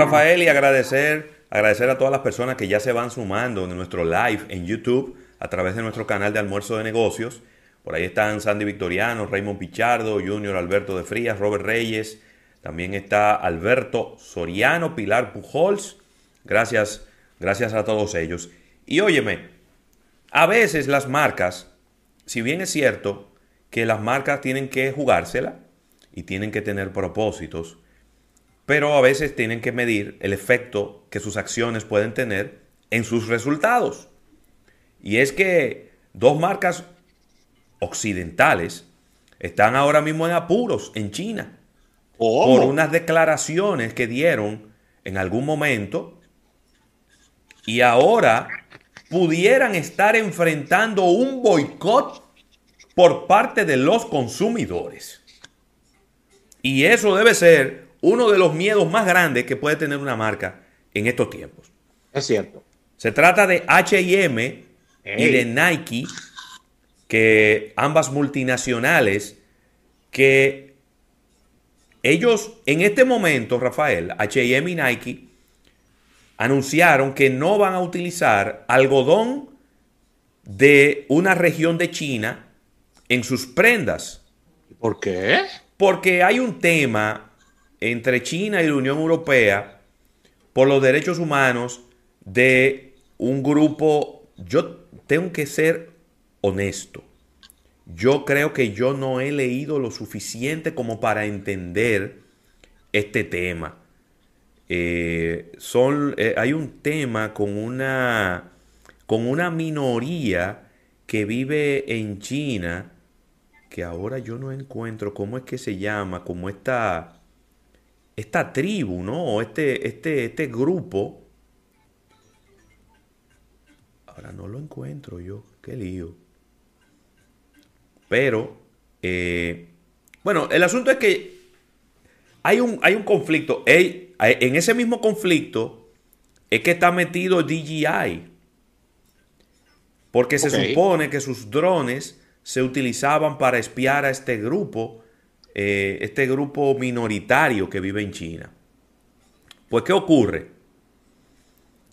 Rafael, y agradecer, agradecer a todas las personas que ya se van sumando en nuestro live en YouTube a través de nuestro canal de almuerzo de negocios. Por ahí están Sandy Victoriano, Raymond Pichardo, Junior Alberto de Frías, Robert Reyes. También está Alberto Soriano, Pilar Pujols. Gracias, gracias a todos ellos. Y óyeme, a veces las marcas, si bien es cierto que las marcas tienen que jugársela y tienen que tener propósitos, pero a veces tienen que medir el efecto que sus acciones pueden tener en sus resultados. Y es que dos marcas occidentales están ahora mismo en apuros en China por unas declaraciones que dieron en algún momento y ahora pudieran estar enfrentando un boicot por parte de los consumidores. Y eso debe ser uno de los miedos más grandes que puede tener una marca en estos tiempos. Es cierto. Se trata de HM y de Nike, que ambas multinacionales, que ellos en este momento, Rafael, HM y Nike, anunciaron que no van a utilizar algodón de una región de China en sus prendas. ¿Por qué? Porque hay un tema entre China y la Unión Europea por los derechos humanos de un grupo, yo tengo que ser honesto. Yo creo que yo no he leído lo suficiente como para entender este tema. Eh, son, eh, hay un tema con una, con una minoría que vive en China, que ahora yo no encuentro cómo es que se llama, como esta, esta tribu, ¿no? Este, este, este grupo no lo encuentro yo. Qué lío. Pero, eh, bueno, el asunto es que hay un, hay un conflicto. en ese mismo conflicto es que está metido DJI. Porque se supone que sus drones se utilizaban para espiar a este grupo, eh, este grupo minoritario que vive en China. Pues, ¿qué ocurre?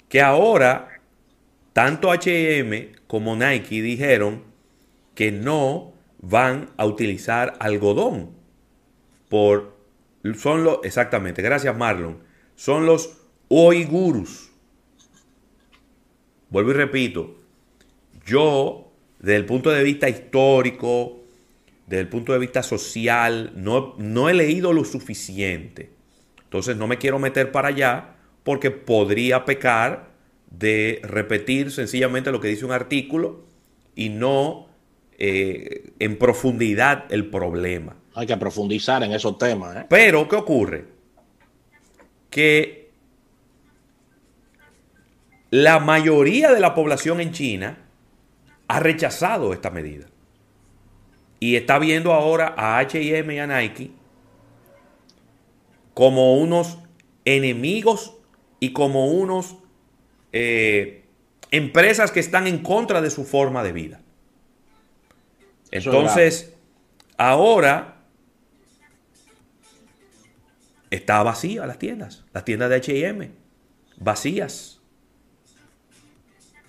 Que ahora tanto HM como Nike dijeron que no van a utilizar algodón por son los exactamente, gracias Marlon, son los oigurus. Vuelvo y repito, yo desde el punto de vista histórico, desde el punto de vista social, no, no he leído lo suficiente. Entonces no me quiero meter para allá porque podría pecar de repetir sencillamente lo que dice un artículo y no eh, en profundidad el problema. Hay que profundizar en esos temas. ¿eh? Pero, ¿qué ocurre? Que la mayoría de la población en China ha rechazado esta medida. Y está viendo ahora a HM y a Nike como unos enemigos y como unos eh, empresas que están en contra de su forma de vida. Entonces, ahora está vacía las tiendas, las tiendas de HM, vacías.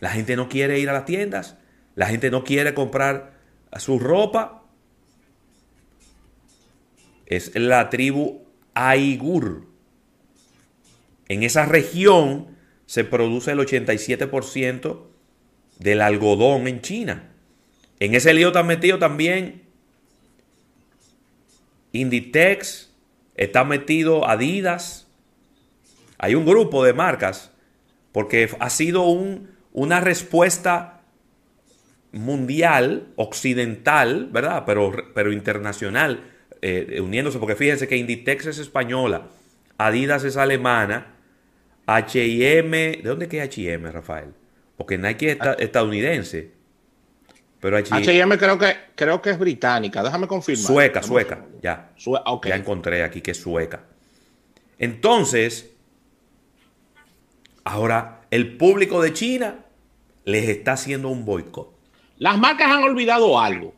La gente no quiere ir a las tiendas, la gente no quiere comprar su ropa. Es la tribu Aigur. En esa región se produce el 87% del algodón en China. En ese lío está metido también Inditex, está metido Adidas. Hay un grupo de marcas porque ha sido un, una respuesta mundial, occidental, ¿verdad? Pero, pero internacional, eh, uniéndose, porque fíjense que Inditex es española, Adidas es alemana, HM, ¿de dónde es HM, Rafael? Porque Nike es estadounidense. Pero HM creo que, creo que es británica, déjame confirmar. Sueca, sueca, ya. Ya encontré aquí que es sueca. Entonces, ahora el público de China les está haciendo un boicot. Las marcas han olvidado algo.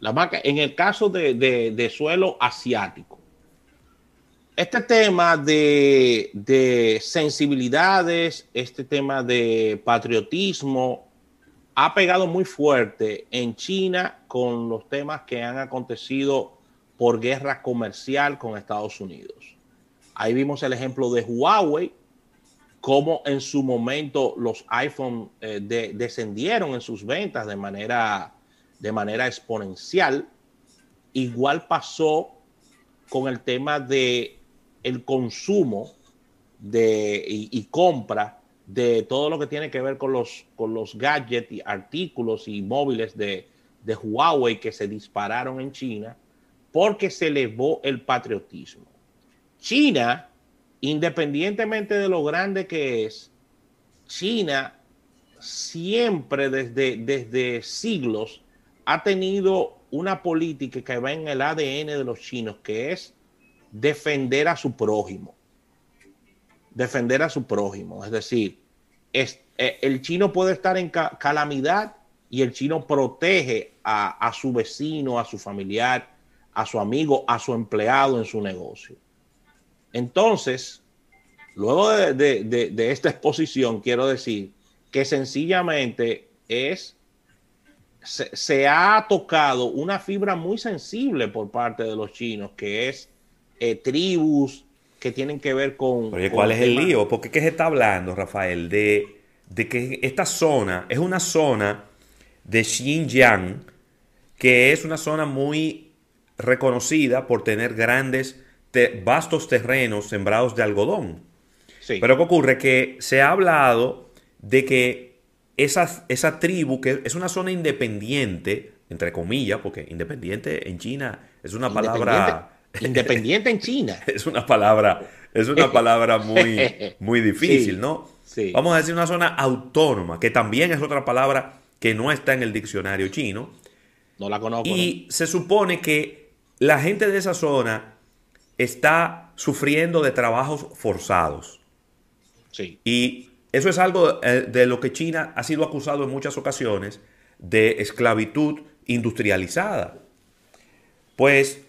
Las marcas, en el caso de suelo asiático, este tema de, de, sensibilidades, este tema de patriotismo, ha pegado muy fuerte en China con los temas que han acontecido por guerra comercial con Estados Unidos. Ahí vimos el ejemplo de Huawei, cómo en su momento los iPhone eh, descendieron en sus ventas de manera, de manera exponencial. Igual pasó con el tema de el consumo de, y, compra de todo lo que tiene que ver con los, con los gadgets y artículos y móviles de, de Huawei que se dispararon en China porque se elevó el patriotismo. China independientemente de lo grande que es, China siempre desde, desde siglos ha tenido una política que va en el ADN de los chinos, que es defender a su prójimo. Defender a su prójimo. Es decir, es, eh, el chino puede estar en calamidad y el chino protege a, a su vecino, a su familiar, a su amigo, a su empleado en su negocio. Entonces, luego de, esta exposición, quiero decir que sencillamente es, se, ha tocado una fibra muy sensible por parte de los chinos, que es eh, tribus que tienen que ver con... ¿cuál es el lío? Porque ¿qué se está hablando, Rafael? De, de que esta zona es una zona de Xinjiang, que es una zona muy reconocida por tener grandes vastos terrenos sembrados de algodón. Pero ¿qué ocurre? Que se ha hablado de que esa, esa tribu, que es una zona independiente, entre comillas, porque independiente en China es una palabra... Independiente en China. es una palabra, es una palabra muy, muy difícil, ¿no? Vamos a decir una zona autónoma, que también es otra palabra que no está en el diccionario chino. No la conozco. Y se supone que la gente de esa zona está sufriendo de trabajos forzados. Sí. Y eso es algo eh, de lo que China ha sido acusado en muchas ocasiones de esclavitud industrializada. Pues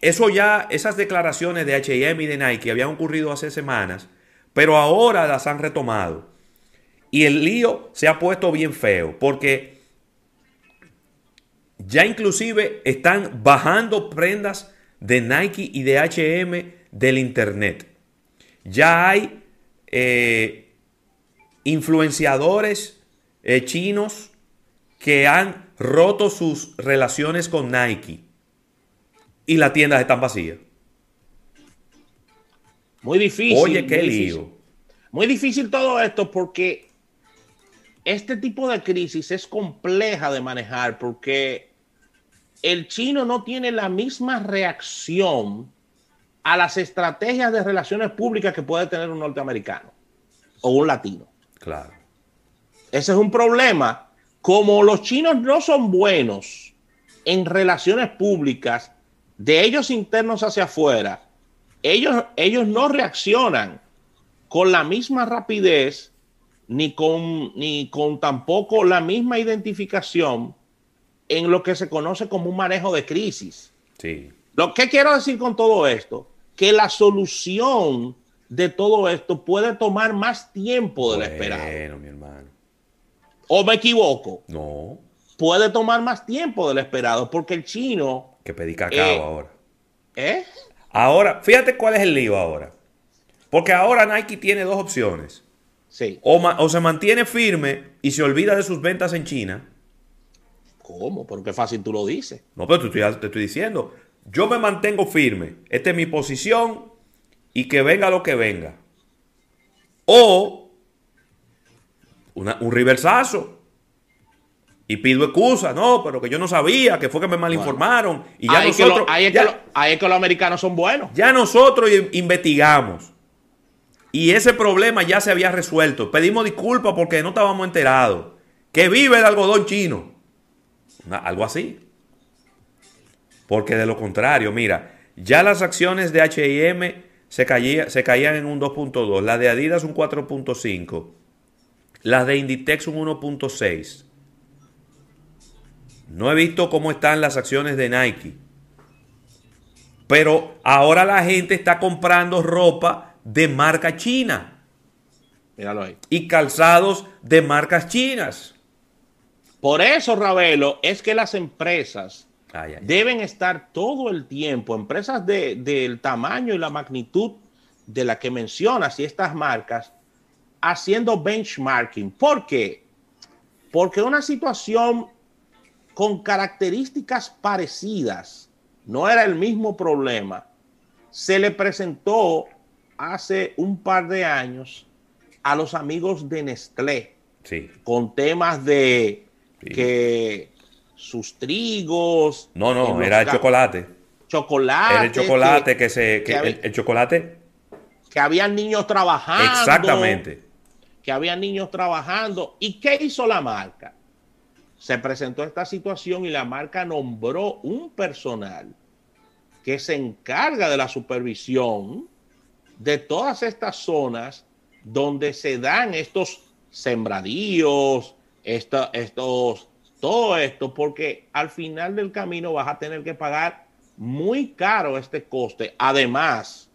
eso ya, esas declaraciones de HM y de Nike habían ocurrido hace semanas, pero ahora las han retomado. Y el lío se ha puesto bien feo, porque ya inclusive están bajando prendas de Nike y de HM del Internet. Ya hay eh, influenciadores eh, chinos que han roto sus relaciones con Nike y las tiendas están vacías. Muy difícil. Oye, qué lío. Muy difícil todo esto porque este tipo de crisis es compleja de manejar porque el chino no tiene la misma reacción a las estrategias de relaciones públicas que puede tener un norteamericano o un latino. Claro. Ese es un problema. Como los chinos no son buenos en relaciones públicas de ellos internos hacia afuera, ellos, ellos no reaccionan con la misma rapidez ni con, ni con tampoco la misma identificación en lo que se conoce como un manejo de crisis. Sí. Lo que quiero decir con todo esto, que la solución de todo esto puede tomar más tiempo del esperado. Bueno, mi hermano. ¿O me equivoco? No. Puede tomar más tiempo del esperado porque el chino... Que pedí cacao eh, ahora. ¿Eh? Ahora, fíjate cuál es el lío ahora. Porque ahora Nike tiene dos opciones. Sí. O, o se mantiene firme y se olvida de sus ventas en China ¿Cómo? Pero qué fácil tú lo dices. No, pero te estoy, te estoy diciendo. Yo me mantengo firme. Esta es mi posición y que venga lo que venga. O un reversazo. Y pido excusa, no, pero que yo no sabía, que fue que me malinformaron. Y ya nosotros. ahí, es que los americanos son buenos. Ya nosotros investigamos. Y ese problema ya se había resuelto. Pedimos disculpas porque no estábamos enterados. Que vive el algodón chino algo así. Porque de lo contrario, mira, ya las acciones de HM se, se caían en un 2.2, las de Adidas un 4.5, las de Inditex un 1.6. No he visto cómo están las acciones de Nike. Pero ahora la gente está comprando ropa de marca china. Míralo ahí. Y calzados de marcas chinas. Por eso, Ravelo, es que las empresas Ay, ay, ay. deben estar todo el tiempo, empresas de- del tamaño y la magnitud de la que mencionas y estas marcas, haciendo benchmarking. ¿Por qué? Porque una situación con características parecidas, no era el mismo problema, se le presentó hace un par de años a los amigos de Nestlé Sí. con temas de Sí. que sus trigos. No, no, era el chocolate. Chocolate. Era el chocolate que, se. que que había- el, el chocolate. que habían niños trabajando. Exactamente. Que había niños trabajando. ¿Y qué hizo la marca? Se presentó esta situación y la marca nombró un personal que se encarga de la supervisión de todas estas zonas donde se dan estos sembradíos, esta- estos, todo esto, porque al final del camino vas a tener que pagar muy caro este coste. Además,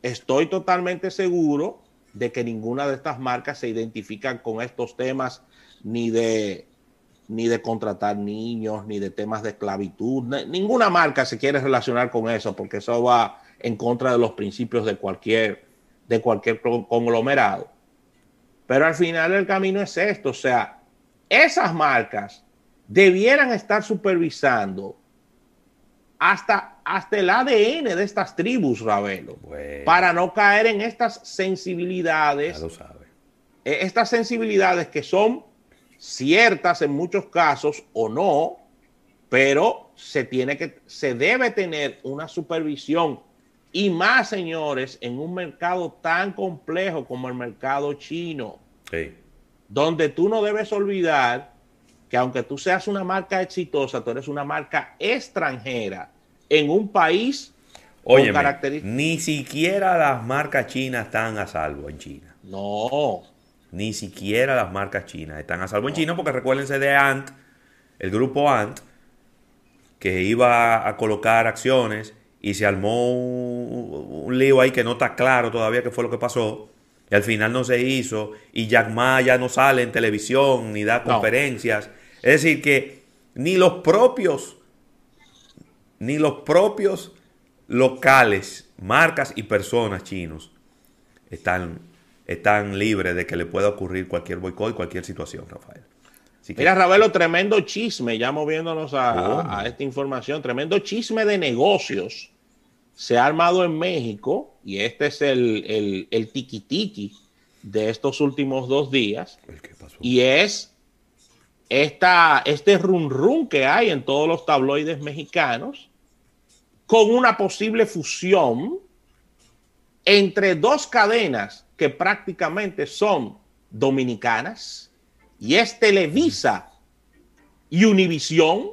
estoy totalmente seguro de que ninguna de estas marcas se identifican con estos temas ni de ni de contratar niños, ni de temas de esclavitud. Ni- Ninguna marca se quiere relacionar con eso porque eso va en contra de los principios de cualquier, de cualquier con- conglomerado. Pero al final el camino es esto, o sea, esas marcas debieran estar supervisando hasta, hasta el ADN de estas tribus, Ravelo, Bueno, para no caer en estas ya sensibilidades lo sabe. eh, estas sensibilidades que son ciertas en muchos casos o no, pero se tiene que, se debe tener una supervisión y más, señores, en un mercado tan complejo como el mercado chino, Sí. Donde tú no debes olvidar que aunque tú seas una marca exitosa, tú eres una marca extranjera en un país con Oye, ni siquiera las marcas chinas están a salvo en China. No, Ni siquiera las marcas chinas están a salvo en China porque recuérdense de Ant, el grupo Ant, que iba a colocar acciones y se armó un, un lío ahí que no está claro todavía qué fue lo que pasó. Y al final no se hizo. Y Jack Ma ya no sale en televisión ni da No. conferencias. Es decir, que ni los propios, ni los propios locales, marcas y personas chinos están, están libres de que le pueda ocurrir cualquier boicot y cualquier situación, Rafael. Así que- Mira, Ravelo, tremendo chisme, ya moviéndonos a, ¿Cómo? a- a esta información, tremendo chisme de negocios se ha armado en México y este es el, el, el tiki-tiki de estos últimos dos días ¿El qué pasó? y es esta, este run run que hay en todos los tabloides mexicanos con una posible fusión entre dos cadenas que prácticamente son dominicanas y es Televisa y Univisión.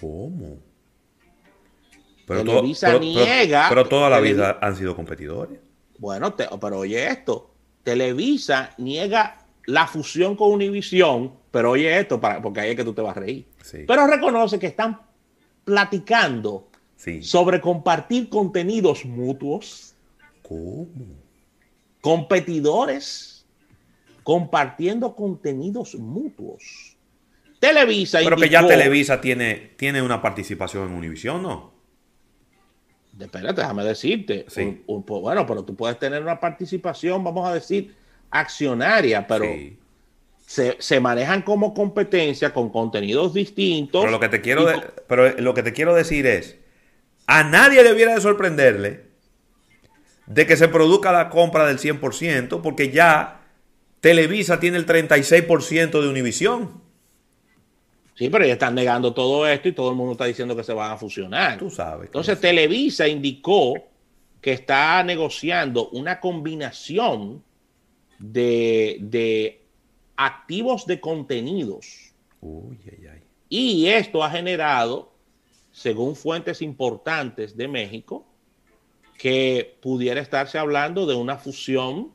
¿Cómo? Televisa niega- pero toda la vida han sido competidores. Bueno, te- pero oye esto, Televisa niega la fusión con Univisión, pero oye esto, para, porque ahí es que tú te vas a reír. Sí. Pero reconoce que están platicando Sí. sobre compartir contenidos mutuos, ¿Cómo? competidores compartiendo contenidos mutuos. Televisa Pero que ya Televisa tiene, tiene una participación en Univisión, ¿no? Espérate, déjame decirte. Sí. Un- un- bueno, pero tú puedes tener una participación, vamos a decir, accionaria, pero Sí. se, se manejan como competencia con contenidos distintos. Pero lo que te quiero, de- pero lo que te quiero decir es, a nadie debiera de sorprenderle de que se produzca la compra del 100%, porque ya Televisa tiene el 36% de Univisión. Sí, pero ya están negando todo esto y todo el mundo está diciendo que se van a fusionar. Tú sabes. Entonces. Televisa indicó que está negociando una combinación de, de activos de contenidos. Uy, ay, ay. Y esto ha generado, según fuentes importantes de México, que pudiera estarse hablando de una fusión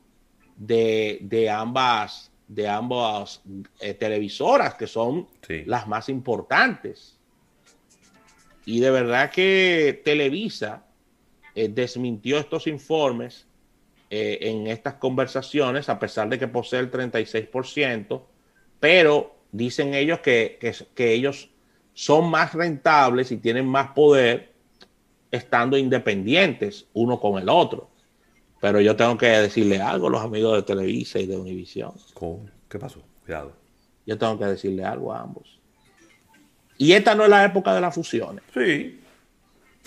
de, de ambas, de ambas eh, televisoras, que son Sí. las más importantes. Y de verdad que Televisa eh, desmintió estos informes eh, en estas conversaciones, a pesar de que posee el 36%, pero dicen ellos que, que ellos son más rentables y tienen más poder estando independientes uno con el otro. Pero yo tengo que decirle algo a los amigos de Televisa y de Univisión. ¿Qué pasó? Cuidado. Yo tengo que decirle algo a ambos. Y esta no es la época de las fusiones. Sí.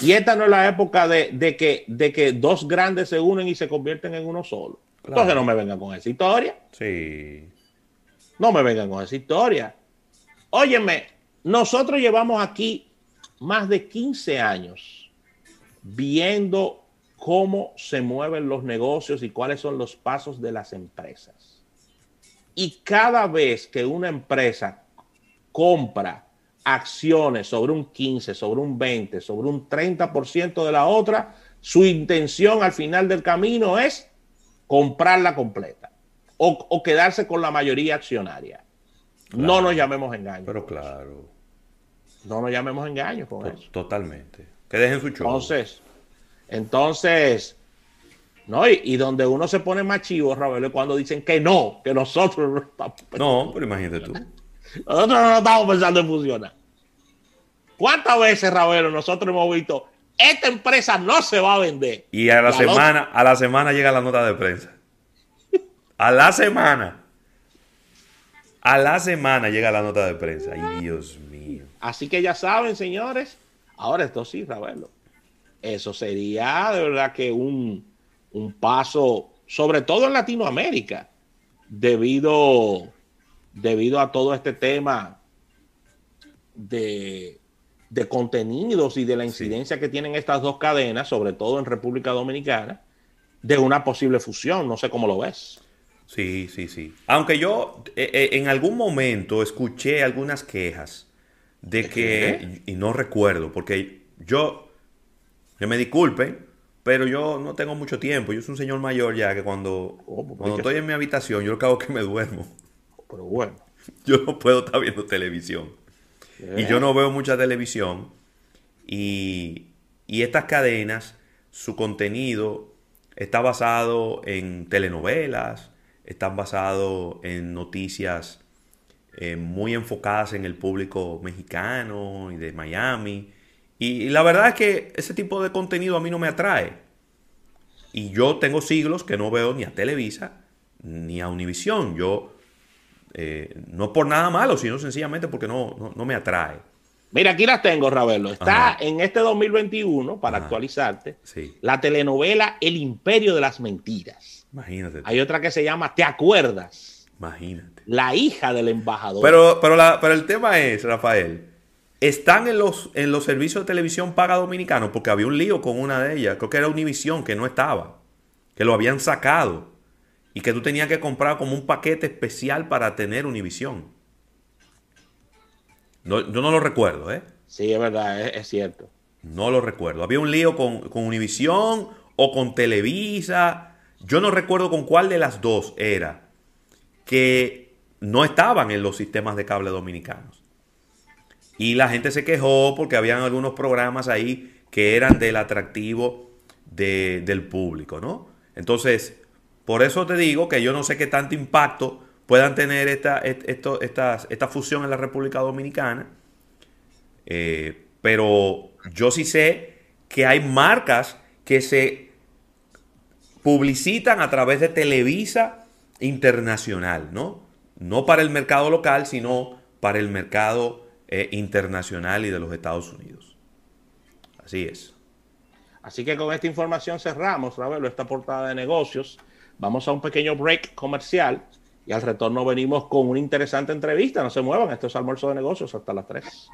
Y esta no es la época de, que, de que dos grandes se unen y se convierten en uno solo. Entonces no me vengan con esa historia. Sí. No me vengan con esa historia. Óyeme, nosotros llevamos aquí más de 15 años viendo cómo se mueven los negocios y cuáles son los pasos de las empresas. Y cada vez que una empresa compra acciones sobre un 15, sobre un 20, sobre un 30% de la otra, su intención al final del camino es comprarla completa o, quedarse con la mayoría accionaria. No nos llamemos engaños. Pero claro. No nos llamemos engaños con eso. Totalmente. Que dejen su show. Entonces, entonces, no, y, donde uno se pone más chivo, Raúl, es cuando dicen que no, que nosotros no estamos No, pero imagínate tú. Nosotros no estamos pensando en fusionar. ¿Cuántas veces, Raúl, nosotros hemos visto esta empresa no se va a vender? Y a la, semana, a la semana llega la nota de prensa. A la semana. A la semana llega la nota de prensa. Ay, Dios mío. Así que ya saben, señores. Ahora esto sí, Ravelo. Eso sería de verdad que un, un paso, sobre todo en Latinoamérica, debido, debido a todo este tema de, de contenidos y de la incidencia que tienen estas dos cadenas, sobre todo en República Dominicana, de una posible fusión. No sé cómo lo ves. Sí, sí, sí. Aunque yo eh, eh, en algún momento escuché algunas quejas de que, y no recuerdo, porque yo, que me disculpen, pero yo no tengo mucho tiempo. Yo soy un señor mayor ya que cuando, oh, pues, cuando estoy en mi habitación, yo lo que que me duermo. Pero bueno. Yo no puedo estar viendo televisión. Y yo no veo mucha televisión. Y, y estas cadenas, su contenido está basado en telenovelas, están basados en noticias eh, muy enfocadas en el público mexicano y de Miami. Y, la verdad es que ese tipo de contenido a mí no me atrae. Y yo tengo siglos que no veo ni a Televisa ni a Univisión. Yo, eh, no por nada malo, sino sencillamente porque no, no, me atrae. Mira, aquí las tengo, Ravelo. Está en este 2021, para actualizarte, la telenovela El Imperio de las Mentiras. Imagínate. Hay otra que se llama ¿Te acuerdas? Imagínate. La hija del embajador. Pero, pero, la, pero el tema es, Rafael, están en los, en los servicios de televisión paga dominicanos porque había un lío con una de ellas. Creo que era Univision, que no estaba. Que lo habían sacado. Y que tú tenías que comprar como un paquete especial para tener Univision. yo no lo recuerdo, ¿eh? Sí, es verdad, es, cierto. No lo recuerdo. Había un lío con, con Univision o con Televisa yo no recuerdo con cuál de las dos era que no estaban en los sistemas de cable dominicanos. Y la gente se quejó porque habían algunos programas ahí que eran del atractivo del público, ¿no? Entonces, por eso te digo que yo no sé qué tanto impacto puedan tener esta, esta, fusión en la República Dominicana, eh, pero yo sí sé que hay marcas que se publicitan a través de Televisa Internacional, ¿no? No para el mercado local, sino para el mercado eh, internacional y de los Estados Unidos. Así es. Así que con esta información cerramos, Ravelo, esta portada de negocios. Vamos a un pequeño break comercial y al retorno venimos con una interesante entrevista. No se muevan, esto es almuerzo de negocios hasta las 3.